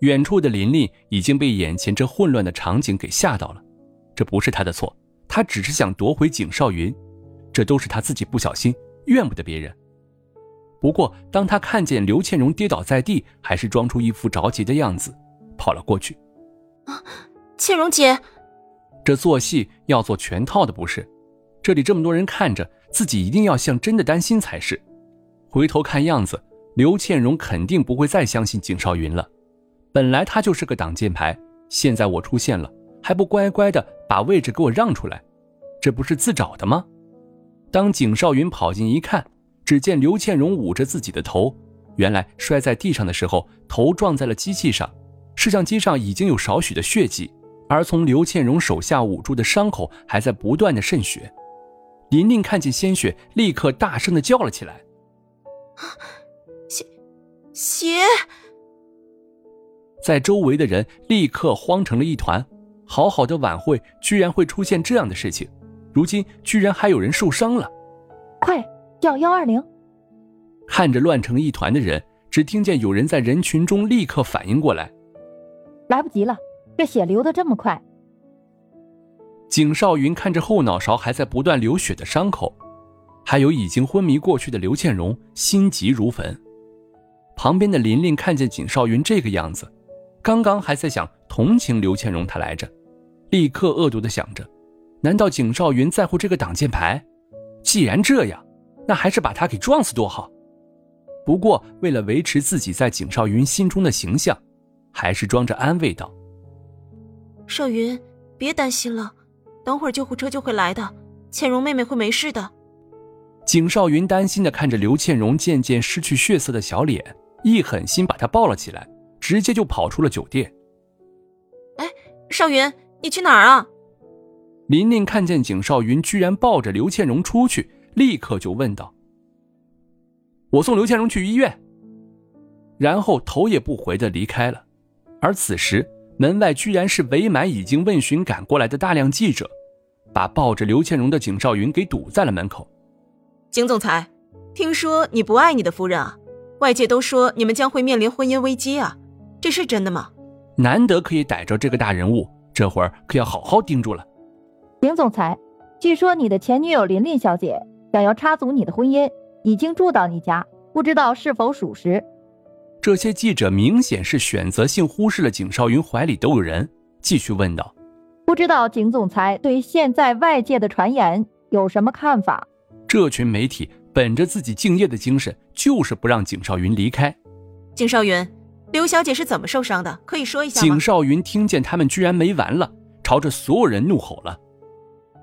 远处的琳琳已经被眼前这混乱的场景给吓到了，这不是他的错，他只是想夺回景少云，这都是他自己不小心，怨不得别人。不过，当他看见刘倩蓉跌倒在地，还是装出一副着急的样子，跑了过去。啊，倩蓉姐，这做戏要做全套的不是？这里这么多人看着，自己一定要像真的担心才是。回头看样子，刘倩蓉肯定不会再相信景少云了。本来他就是个挡箭牌，现在我出现了，还不乖乖的把位置给我让出来，这不是自找的吗？当景少云跑进一看，只见刘倩蓉捂着自己的头，原来摔在地上的时候头撞在了机器上，摄像机上已经有少许的血迹，而从刘倩蓉手下捂住的伤口还在不断的渗血。琳琳看见鲜血，立刻大声的叫了起来：“血，血！”在周围的人立刻慌成了一团，好好的晚会居然会出现这样的事情，如今居然还有人受伤了，快叫幺二零！看着乱成一团的人，只听见有人在人群中立刻反应过来，来不及了，这血流的这么快。景少云看着后脑勺还在不断流血的伤口，还有已经昏迷过去的刘倩蓉，心急如焚。旁边的琳琳看见景少云这个样子。刚刚还在想同情刘倩蓉，她来着，立刻恶毒的想着：难道景少云在乎这个挡箭牌？既然这样，那还是把他给撞死多好。不过为了维持自己在景少云心中的形象，还是装着安慰道：“少云，别担心了，等会儿救护车就会来的，倩蓉妹妹会没事的。”景少云担心的看着刘倩蓉渐渐失去血色的小脸，一狠心把她抱了起来。直接就跑出了酒店。哎，少云，你去哪儿啊？琳琳看见景少云居然抱着刘倩蓉出去，立刻就问道：“我送刘倩蓉去医院。”然后头也不回的离开了。而此时门外居然是围满已经问询赶过来的大量记者，把抱着刘倩蓉的景少云给堵在了门口。景总裁，听说你不爱你的夫人啊？外界都说你们将会面临婚姻危机啊？这是真的吗？难得可以逮着这个大人物，这会儿可要好好盯住了。景总裁，据说你的前女友琳琳小姐想要插足你的婚姻，已经住到你家，不知道是否属实？这些记者明显是选择性忽视了景少云怀里都有人，继续问道：“不知道景总裁对现在外界的传言有什么看法？”这群媒体本着自己敬业的精神，就是不让景少云离开。景少云。刘小姐是怎么受伤的？可以说一下吗？景少云听见他们居然没完了，朝着所有人怒吼了：“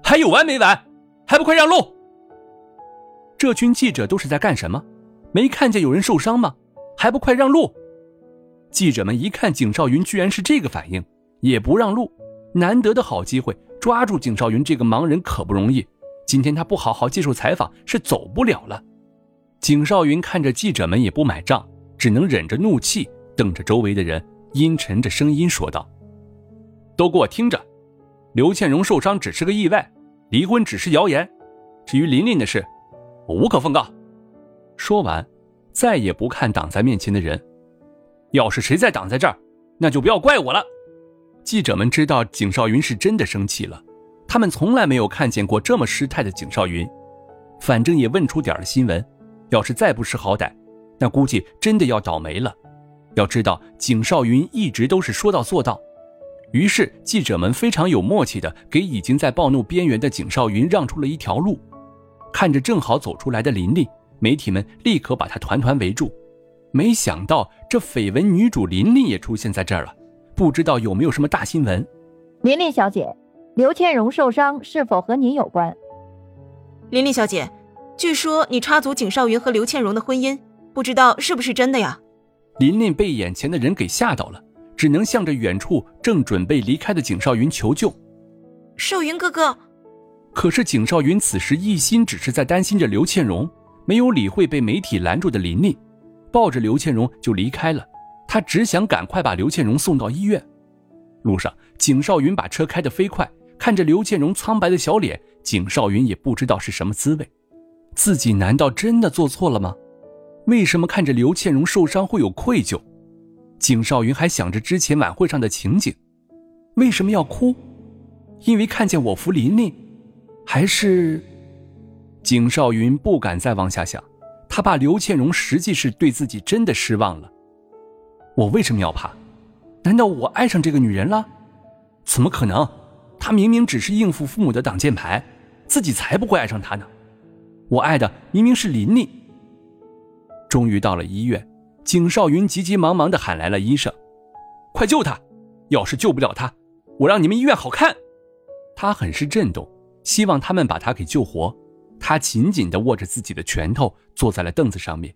还有完没完？还不快让路！”这群记者都是在干什么？没看见有人受伤吗？还不快让路！记者们一看景少云居然是这个反应，也不让路。难得的好机会，抓住景少云这个盲人可不容易。今天他不好好接受采访，是走不了了。景少云看着记者们也不买账，只能忍着怒气。瞪着周围的人，阴沉着声音说道：“都给我听着，刘倩蓉受伤只是个意外，离婚只是谣言。至于琳琳的事，我无可奉告。”说完，再也不看挡在面前的人。要是谁再挡在这儿，那就不要怪我了。记者们知道景少云是真的生气了，他们从来没有看见过这么失态的景少云。反正也问出点了新闻，要是再不识好歹，那估计真的要倒霉了。要知道，景少云一直都是说到做到。于是，记者们非常有默契的给已经在暴怒边缘的景少云让出了一条路。看着正好走出来的琳琳，媒体们立刻把她团团围住。没想到，这绯闻女主琳琳也出现在这儿了。不知道有没有什么大新闻？琳琳小姐，刘倩蓉受伤是否和您有关？琳琳小姐，据说你插足景少云和刘倩蓉的婚姻，不知道是不是真的呀？琳琳被眼前的人给吓到了，只能向着远处正准备离开的景少云求救。少云哥哥，可是景少云此时一心只是在担心着刘倩荣，没有理会被媒体拦住的琳琳，抱着刘倩荣就离开了。他只想赶快把刘倩荣送到医院。路上，景少云把车开得飞快，看着刘倩荣苍白的小脸，景少云也不知道是什么滋味。自己难道真的做错了吗？为什么看着刘倩荣受伤会有愧疚？景少云还想着之前晚会上的情景，为什么要哭？因为看见我扶琳琳，还是……景少云不敢再往下想，他怕刘倩荣实际是对自己真的失望了。我为什么要怕？难道我爱上这个女人了？怎么可能？她明明只是应付父母的挡箭牌，自己才不会爱上她呢。我爱的明明是琳琳。终于到了医院，景少云急急忙忙的喊来了医生：“快救他！要是救不了他，我让你们医院好看。”他很是震动，希望他们把他给救活。他紧紧的握着自己的拳头，坐在了凳子上面。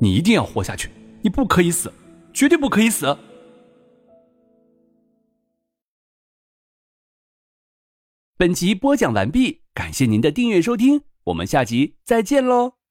你一定要活下去，你不可以死，绝对不可以死。本集播讲完毕，感谢您的订阅收听，我们下集再见喽。